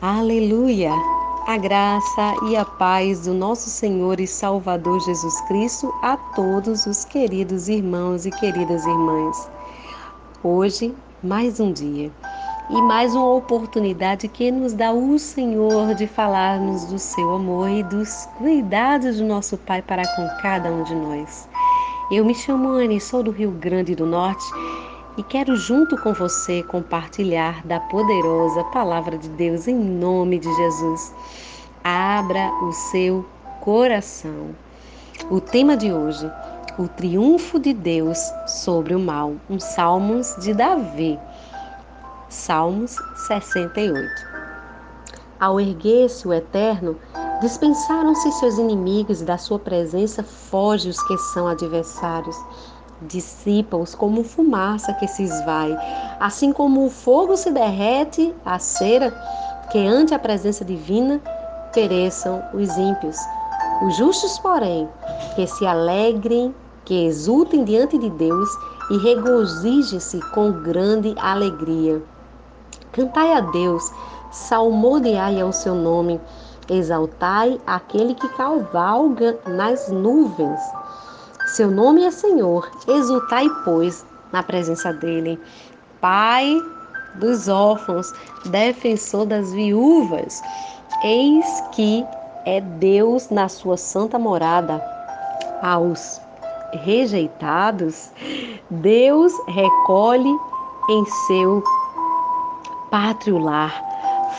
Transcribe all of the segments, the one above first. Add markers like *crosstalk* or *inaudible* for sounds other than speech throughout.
Aleluia! A graça e a paz do nosso Senhor e Salvador Jesus Cristo a todos os queridos irmãos e queridas irmãs. Hoje, mais um dia e mais uma oportunidade que nos dá o Senhor de falarmos do seu amor e dos cuidados do nosso Pai para com cada um de nós. Eu me chamo Anne, sou do Rio Grande do Norte e quero junto com você compartilhar da poderosa palavra de Deus em nome de Jesus. Abra o seu coração. O tema de hoje, o triunfo de Deus sobre o mal, um Salmos de Davi. Salmos 68. Ao erguer-se o Eterno, dispensaram-se seus inimigos e da sua presença foge os que são adversários dissipa-os como fumaça que se esvai, assim como o fogo se derrete a cera, que ante a presença divina pereçam os ímpios. Os justos, porém, que se alegrem, que exultem diante de Deus e regozijem-se com grande alegria. Cantai a Deus, salmodiai ao seu nome, exaltai aquele que cavalga nas nuvens. Seu nome é Senhor, exultai, pois, na presença dele. Pai dos órfãos, defensor das viúvas, eis que é Deus na sua santa morada. Aos rejeitados, Deus recolhe em seu pátrio lar,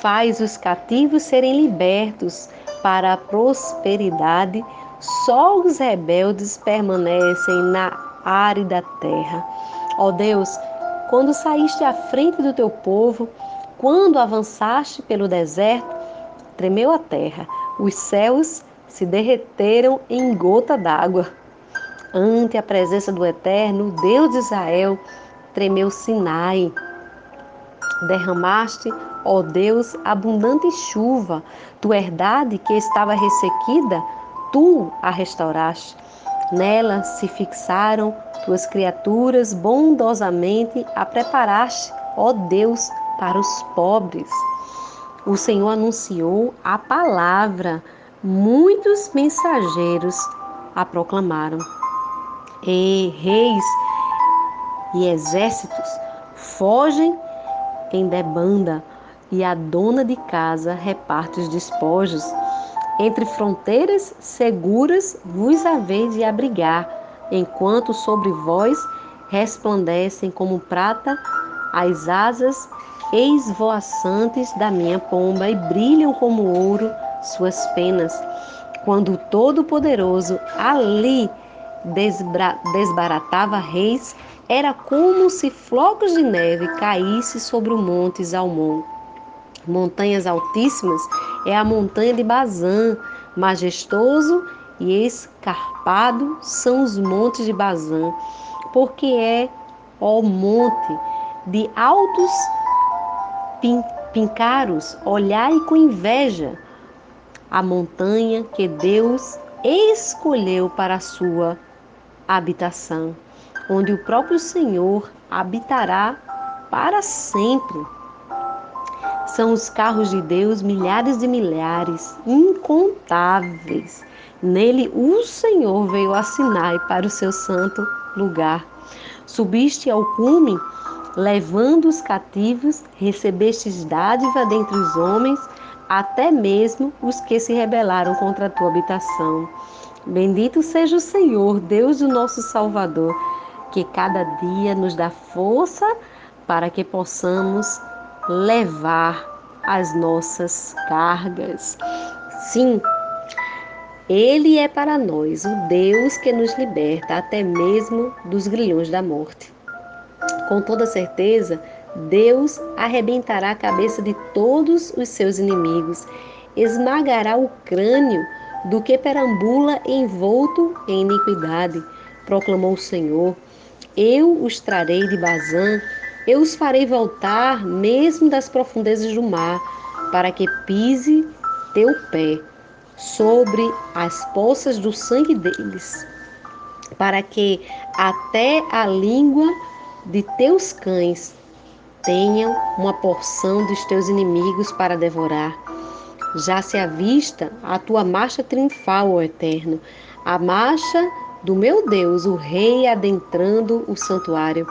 faz os cativos serem libertos para a prosperidade só os rebeldes permanecem na árida terra. Ó Deus, quando saíste à frente do teu povo, quando avançaste pelo deserto, tremeu a terra, os céus se derreteram em gota d'água. Ante a presença do Eterno, Deus de Israel, tremeu Sinai. Derramaste, ó Deus, abundante chuva, tua herdade que estava ressequida, tu a restauraste. Nela se fixaram tuas criaturas, bondosamente a preparaste, ó Deus, para os pobres. O Senhor anunciou a palavra, muitos mensageiros a proclamaram. E reis e exércitos fogem em debanda, e a dona de casa reparte os despojos entre fronteiras seguras vos haveis de abrigar, enquanto sobre vós resplandecem como prata as asas esvoaçantes da minha pomba e brilham como ouro suas penas. Quando o Todo-Poderoso ali desbaratava reis, era como se flocos de neve caíssem sobre o monte Zalmon montanhas altíssimas, é a montanha de Bazã, majestoso e escarpado são os montes de Bazã, porque é ó monte de altos pincaros, olhai com inveja a montanha que Deus escolheu para a sua habitação, onde o próprio Senhor habitará para sempre. São os carros de Deus, milhares de milhares, incontáveis. Nele o Senhor veio assinar para o seu santo lugar. Subiste ao cume, levando os cativos, recebestes dádiva dentre os homens, até mesmo os que se rebelaram contra a tua habitação. Bendito seja o Senhor, Deus do nosso Salvador, que cada dia nos dá força para que possamos levar as nossas cargas. Sim, Ele é para nós o Deus que nos liberta até mesmo dos grilhões da morte. Com toda certeza, Deus arrebentará a cabeça de todos os seus inimigos, esmagará o crânio do que perambula envolto em iniquidade, proclamou o Senhor. Eu os trarei de Bazã eu os farei voltar mesmo das profundezas do mar, para que pise teu pé sobre as poças do sangue deles, para que até a língua de teus cães tenham uma porção dos teus inimigos para devorar. Já se avista a tua marcha triunfal, ó Eterno, a marcha do meu Deus, o Rei adentrando o santuário.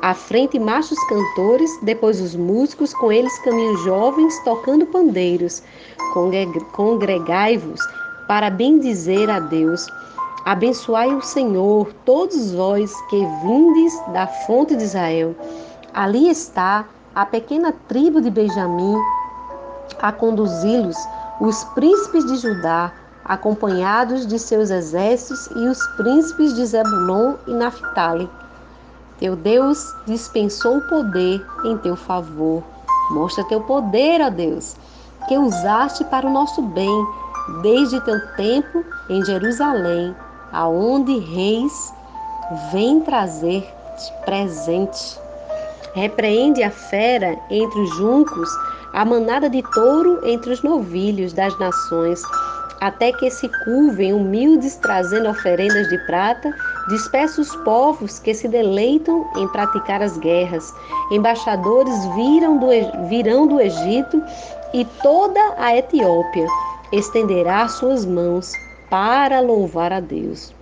À frente, machos cantores, depois os músicos, com eles caminham jovens tocando pandeiros. Congregai-vos para bendizer a Deus. Abençoai o Senhor, todos vós que vindes da fonte de Israel. Ali está a pequena tribo de Benjamim a conduzi-los, os príncipes de Judá, acompanhados de seus exércitos, e os príncipes de Zebulon e Naphtali. Teu Deus dispensou o poder em teu favor. Mostra teu poder, ó Deus, que usaste para o nosso bem, desde teu tempo em Jerusalém, aonde reis vêm trazer presente. Repreende a fera entre os juncos, a manada de touro entre os novilhos das nações, até que se curvem humildes trazendo oferendas de prata, dispersa os povos que se deleitam em praticar as guerras. Embaixadores viram do, virão do Egito e toda a Etiópia estenderá suas mãos para louvar a Deus.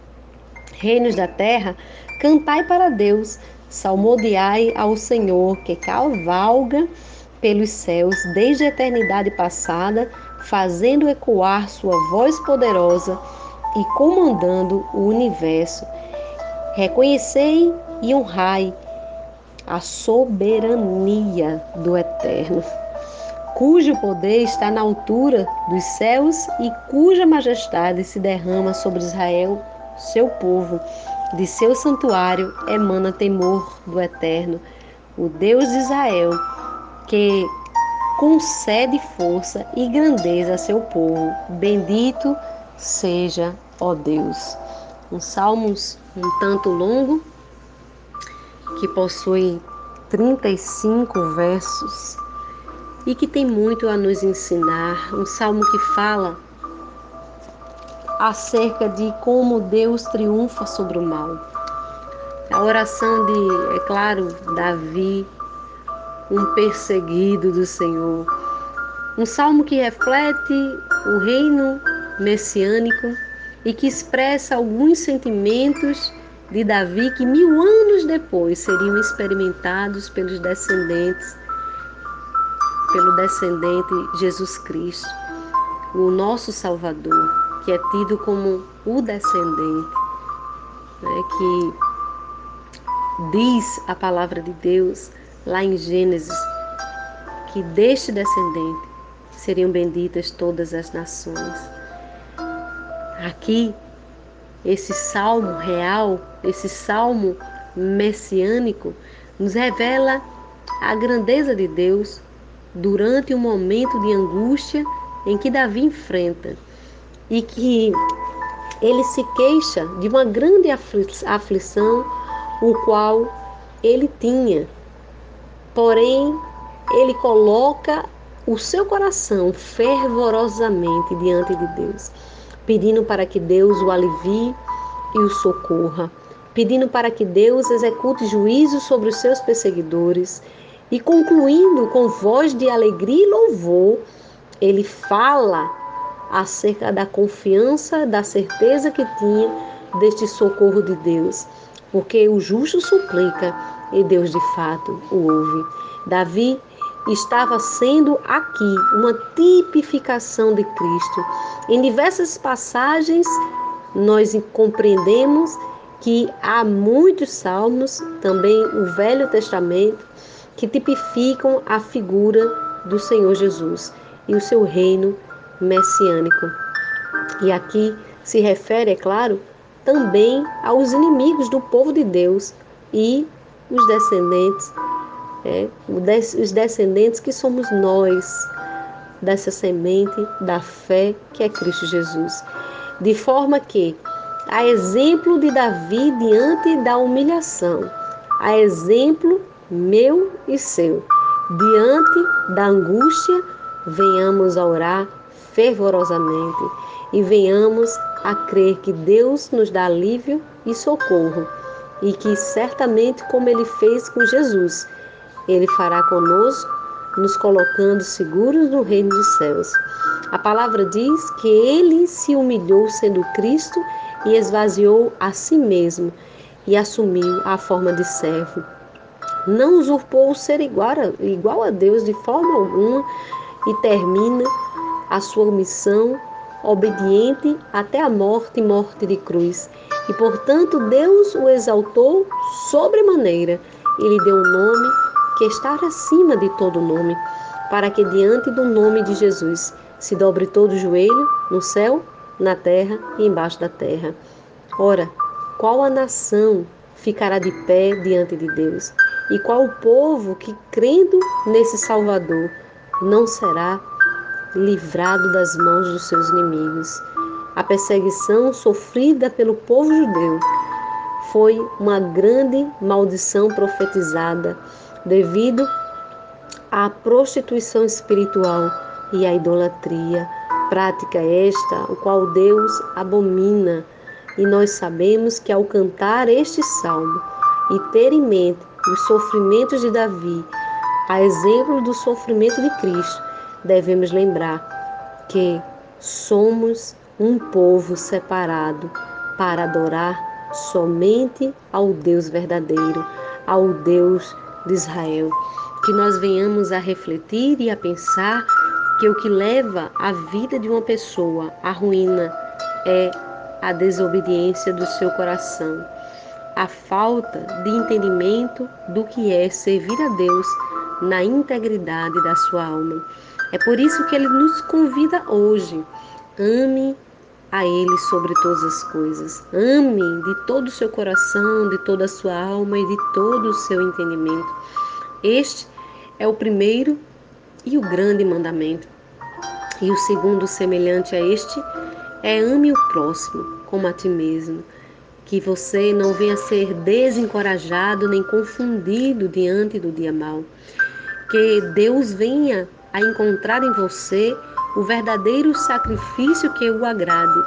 Reinos da terra, cantai para Deus, salmodiai ao Senhor que cavalga pelos céus desde a eternidade passada fazendo ecoar sua voz poderosa e comandando o universo. Reconhecei e honrai a soberania do Eterno, cujo poder está na altura dos céus e cuja majestade se derrama sobre Israel, seu povo. De seu santuário emana temor do Eterno, o Deus de Israel, que concede força e grandeza a seu povo. Bendito seja, ó Deus. Um salmos um tanto longo, que possui 35 versos e que tem muito a nos ensinar. Um salmo que fala acerca de como Deus triunfa sobre o mal. A oração de, é claro, Davi um perseguido do Senhor. Um salmo que reflete o reino messiânico e que expressa alguns sentimentos de Davi que mil anos depois seriam experimentados pelos descendentes, pelo descendente Jesus Cristo, o nosso Salvador, que é tido como o descendente, né, que diz a palavra de Deus lá em Gênesis, que deste descendente seriam benditas todas as nações. Aqui, esse salmo real, esse salmo messiânico, nos revela a grandeza de Deus durante o momento de angústia em que Davi enfrenta e que ele se queixa de uma grande aflição, o qual ele tinha Porém, ele coloca o seu coração fervorosamente diante de Deus, pedindo para que Deus o alivie e o socorra, pedindo para que Deus execute juízo sobre os seus perseguidores e concluindo com voz de alegria e louvor, ele fala acerca da confiança, da certeza que tinha deste socorro de Deus, porque o justo suplica e Deus de fato o ouve. Davi estava sendo aqui uma tipificação de Cristo. Em diversas passagens, nós compreendemos que há muitos salmos, também o Velho Testamento, que tipificam a figura do Senhor Jesus e o seu reino messiânico. E aqui se refere, é claro, também aos inimigos do povo de Deus e os descendentes, é, os descendentes que somos nós, dessa semente da fé que é Cristo Jesus. De forma que, a exemplo de Davi diante da humilhação, a exemplo meu e seu, diante da angústia, venhamos a orar fervorosamente e venhamos a crer que Deus nos dá alívio e socorro e que certamente, como ele fez com Jesus, Ele fará conosco, nos colocando seguros no reino dos céus. A palavra diz que ele se humilhou sendo Cristo e esvaziou a si mesmo e assumiu a forma de servo. Não usurpou o ser igual a, Deus de forma alguma e termina a sua missão obediente até a morte e morte de cruz. E portanto Deus o exaltou sobremaneira e lhe deu um nome que está acima de todo nome, para que diante do nome de Jesus se dobre todo o joelho no céu, na terra e embaixo da terra. Ora, qual a nação ficará de pé diante de Deus? E qual o povo que, crendo nesse Salvador, não será livrado das mãos dos seus inimigos? A perseguição sofrida pelo povo judeu foi uma grande maldição profetizada devido à prostituição espiritual e à idolatria, prática esta o qual Deus abomina. E nós sabemos que ao cantar este salmo e ter em mente os sofrimentos de Davi, a exemplo do sofrimento de Cristo, devemos lembrar que somos um povo separado para adorar somente ao Deus verdadeiro, ao Deus de Israel. Que nós venhamos a refletir e a pensar que o que leva a vida de uma pessoa à ruína é a desobediência do seu coração, a falta de entendimento do que é servir a Deus na integridade da sua alma. É por isso que ele nos convida hoje. Ame a Ele sobre todas as coisas. Ame de todo o seu coração, de toda a sua alma e de todo o seu entendimento. Este é o primeiro e o grande mandamento. E o segundo, semelhante a este, é ame o próximo como a ti mesmo. Que você não venha ser desencorajado nem confundido diante do dia mau. Que Deus venha a encontrar em você o verdadeiro sacrifício que o agrade,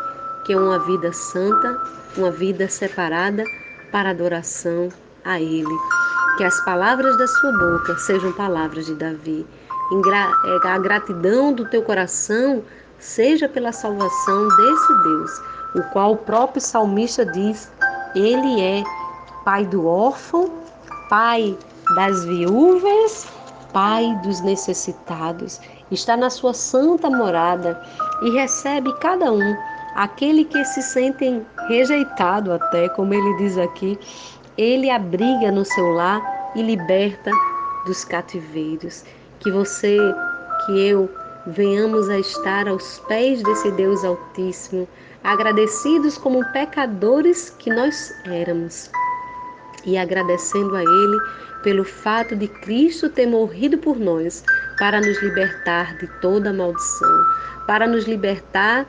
que é uma vida santa, uma vida separada para adoração a Ele. Que as palavras da sua boca sejam palavras de Davi. É, a gratidão do teu coração seja pela salvação desse Deus, o qual o próprio salmista diz: Ele é pai do órfão, pai das viúvas, pai dos necessitados. Está na sua santa morada e recebe cada um, aquele que se sentem rejeitado até, como ele diz aqui, ele abriga no seu lar e liberta dos cativeiros. Que você, que eu, venhamos a estar aos pés desse Deus Altíssimo, agradecidos como pecadores que nós éramos, e agradecendo a Ele pelo fato de Cristo ter morrido por nós para nos libertar de toda maldição, para nos libertar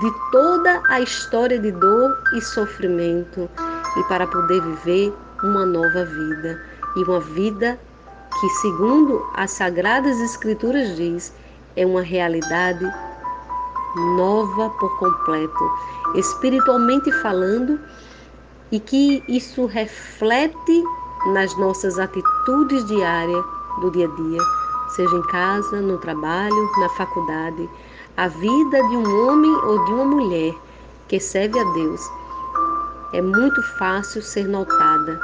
de toda a história de dor e sofrimento e para poder viver uma nova vida. E uma vida que, segundo as sagradas escrituras diz, é uma realidade nova por completo, espiritualmente falando, e que isso reflete nas nossas atitudes diárias do dia a dia, seja em casa, no trabalho, na faculdade, a vida de um homem ou de uma mulher que serve a Deus é muito fácil ser notada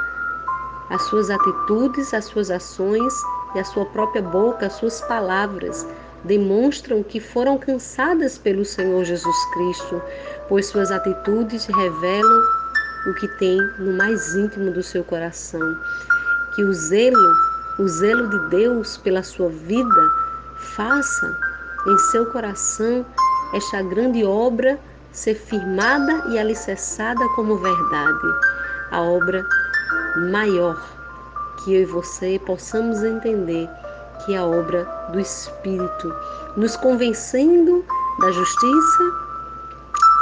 as suas atitudes, as suas ações e a sua própria boca, as suas palavras demonstram que foram alcançadas pelo Senhor Jesus Cristo, pois suas atitudes revelam o que tem no mais íntimo do seu coração. Que o zelo, o zelo de Deus pela sua vida, faça em seu coração esta grande obra ser firmada e alicerçada como verdade. A obra maior que eu e você possamos entender que é a obra do Espírito, nos convencendo da justiça,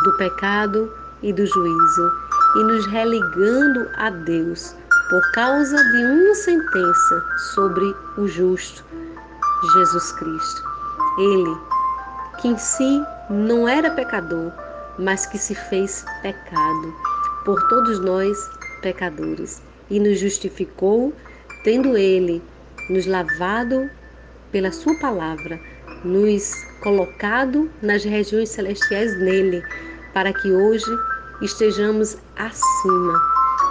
do pecado e do juízo e nos religando a Deus por causa de uma sentença sobre o justo, Jesus Cristo. Ele, que em si não era pecador, mas que se fez pecado por todos nós pecadores e nos justificou, tendo ele nos lavado pela Sua palavra, nos colocado nas regiões celestiais nele, para que hoje estejamos acima,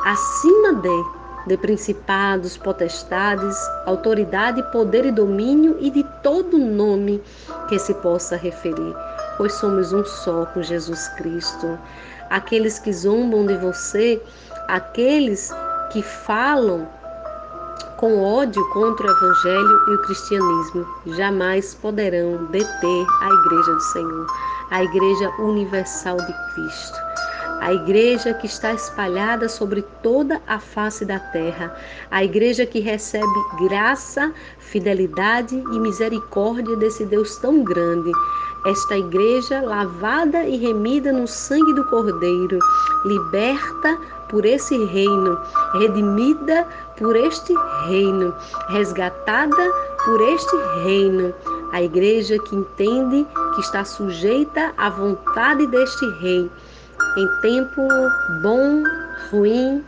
acima de, de principados, potestades, autoridade, poder e domínio e de todo nome que se possa referir, pois somos um só com Jesus Cristo. Aqueles que zombam de você, aqueles que falam com ódio contra o Evangelho e o cristianismo, jamais poderão deter a Igreja do Senhor, a Igreja Universal de Cristo. A igreja que está espalhada sobre toda a face da terra, a igreja que recebe graça, fidelidade e misericórdia desse Deus tão grande, esta igreja lavada e remida no sangue do Cordeiro, liberta por esse reino, redimida por este reino, resgatada por este reino. A igreja que entende que está sujeita à vontade deste rei. Em tempo bom, ruim,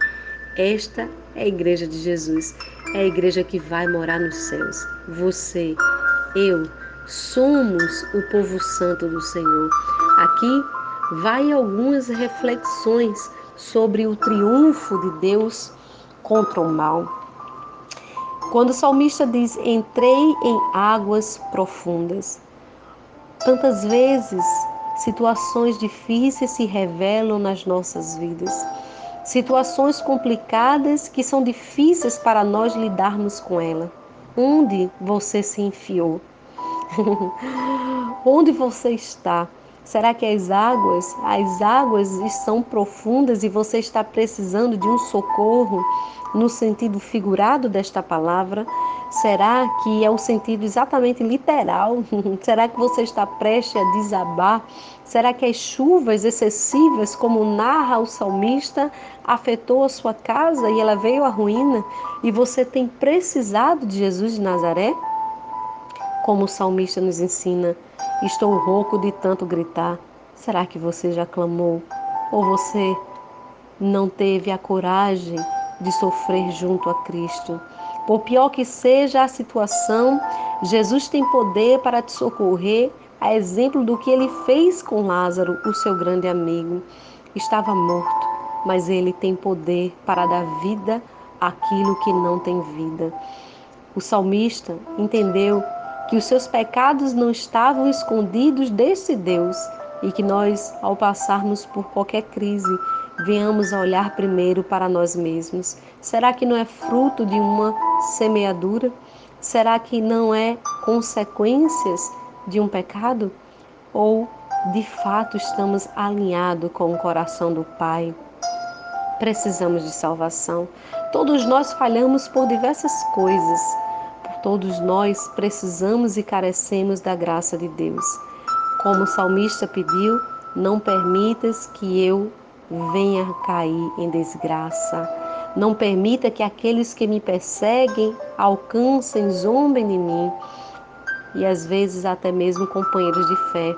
esta é a igreja de Jesus. É a igreja que vai morar nos céus. Você, eu, somos o povo santo do Senhor. Aqui vai algumas reflexões sobre o triunfo de Deus contra o mal. Quando o salmista diz: Entrei em águas profundas. Tantas vezes situações difíceis se revelam nas nossas vidas. Situações complicadas que são difíceis para nós lidarmos com ela. Onde você se enfiou? *laughs* Onde você está? Será que as águas, as águas estão profundas e você está precisando de um socorro no sentido figurado desta palavra? Será que é o sentido exatamente literal? *laughs* Será que você está prestes a desabar? Será que as chuvas excessivas, como narra o salmista, afetou a sua casa e ela veio à ruína e você tem precisado de Jesus de Nazaré? Como o salmista nos ensina, Estou rouco de tanto gritar. Será que você já clamou? Ou você não teve a coragem de sofrer junto a Cristo? Por pior que seja a situação, Jesus tem poder para te socorrer, a exemplo do que ele fez com Lázaro, o seu grande amigo. Estava morto, mas ele tem poder para dar vida àquilo que não tem vida. O salmista entendeu que os seus pecados não estavam escondidos desse Deus e que nós, ao passarmos por qualquer crise, venhamos a olhar primeiro para nós mesmos. Será que não é fruto de uma semeadura? Será que não é consequências de um pecado? Ou de fato estamos alinhados com o coração do Pai? Precisamos de salvação. Todos nós falhamos por diversas coisas Todos nós precisamos e carecemos da graça de Deus. Como o salmista pediu, não permitas que eu venha cair em desgraça. Não permita que aqueles que me perseguem alcancem, zombem de mim. E às vezes até mesmo companheiros de fé.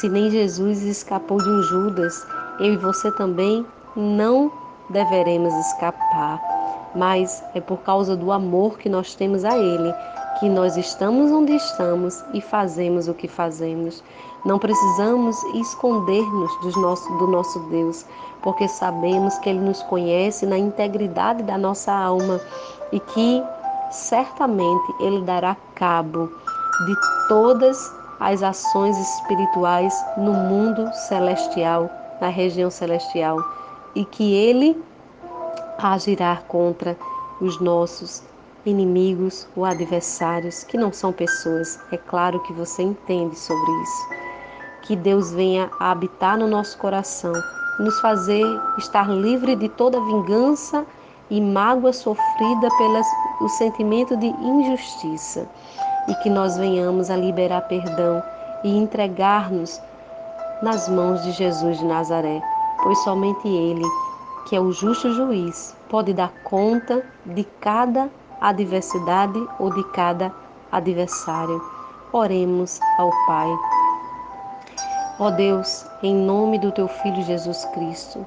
Se nem Jesus escapou de um Judas, eu e você também não deveremos escapar mas é por causa do amor que nós temos a Ele que nós estamos onde estamos e fazemos o que fazemos. Não precisamos esconder-nos do nosso, do nosso Deus, porque sabemos que Ele nos conhece na integridade da nossa alma e que certamente Ele dará cabo de todas as ações espirituais no mundo celestial, na região celestial, e que Ele agirá contra os nossos inimigos ou adversários, que não são pessoas. É claro que você entende sobre isso. Que Deus venha a habitar no nosso coração, nos fazer estar livre de toda vingança e mágoa sofrida pelo sentimento de injustiça e que nós venhamos a liberar perdão e entregar-nos nas mãos de Jesus de Nazaré, pois somente Ele que é o justo juiz, pode dar conta de cada adversidade ou de cada adversário. Oremos ao Pai. Ó Deus, em nome do teu Filho Jesus Cristo,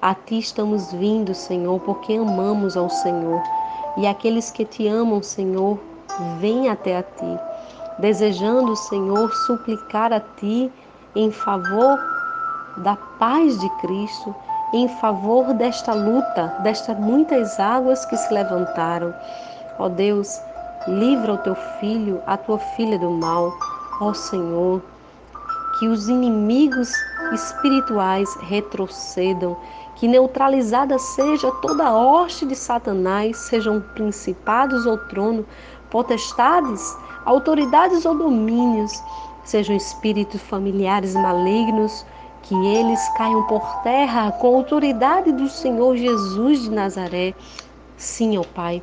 a ti estamos vindo, Senhor, porque amamos ao Senhor. E aqueles que te amam, Senhor, vêm até a ti, desejando, Senhor, suplicar a ti em favor da paz de Cristo, em favor desta luta, destas muitas águas que se levantaram. Ó Deus, livra o teu filho, a tua filha do mal. Ó Senhor, que os inimigos espirituais retrocedam, que neutralizada seja toda a hoste de Satanás, sejam principados ou trono, potestades, autoridades ou domínios, sejam espíritos familiares malignos, que eles caiam por terra com a autoridade do Senhor Jesus de Nazaré. Sim, ó Pai,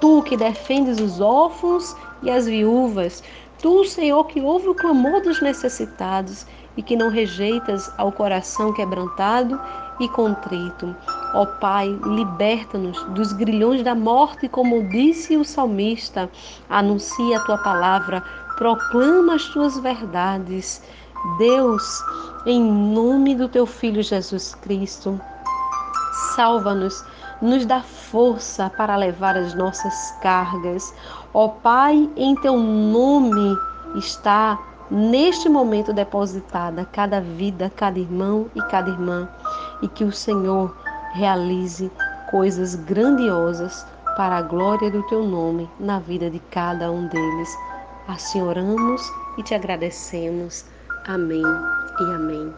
tu que defendes os órfãos e as viúvas, tu, Senhor, que ouve o clamor dos necessitados e que não rejeitas ao coração quebrantado e contrito. Ó Pai, liberta-nos dos grilhões da morte, como disse o salmista. Anuncia a tua palavra, proclama as tuas verdades. Deus, em nome do teu Filho Jesus Cristo, salva-nos, nos dá força para levar as nossas cargas. Ó Pai, em teu nome está neste momento depositada cada vida, cada irmão e cada irmã, e que o Senhor realize coisas grandiosas para a glória do teu nome na vida de cada um deles. Assim oramos e te agradecemos. Amém e amém.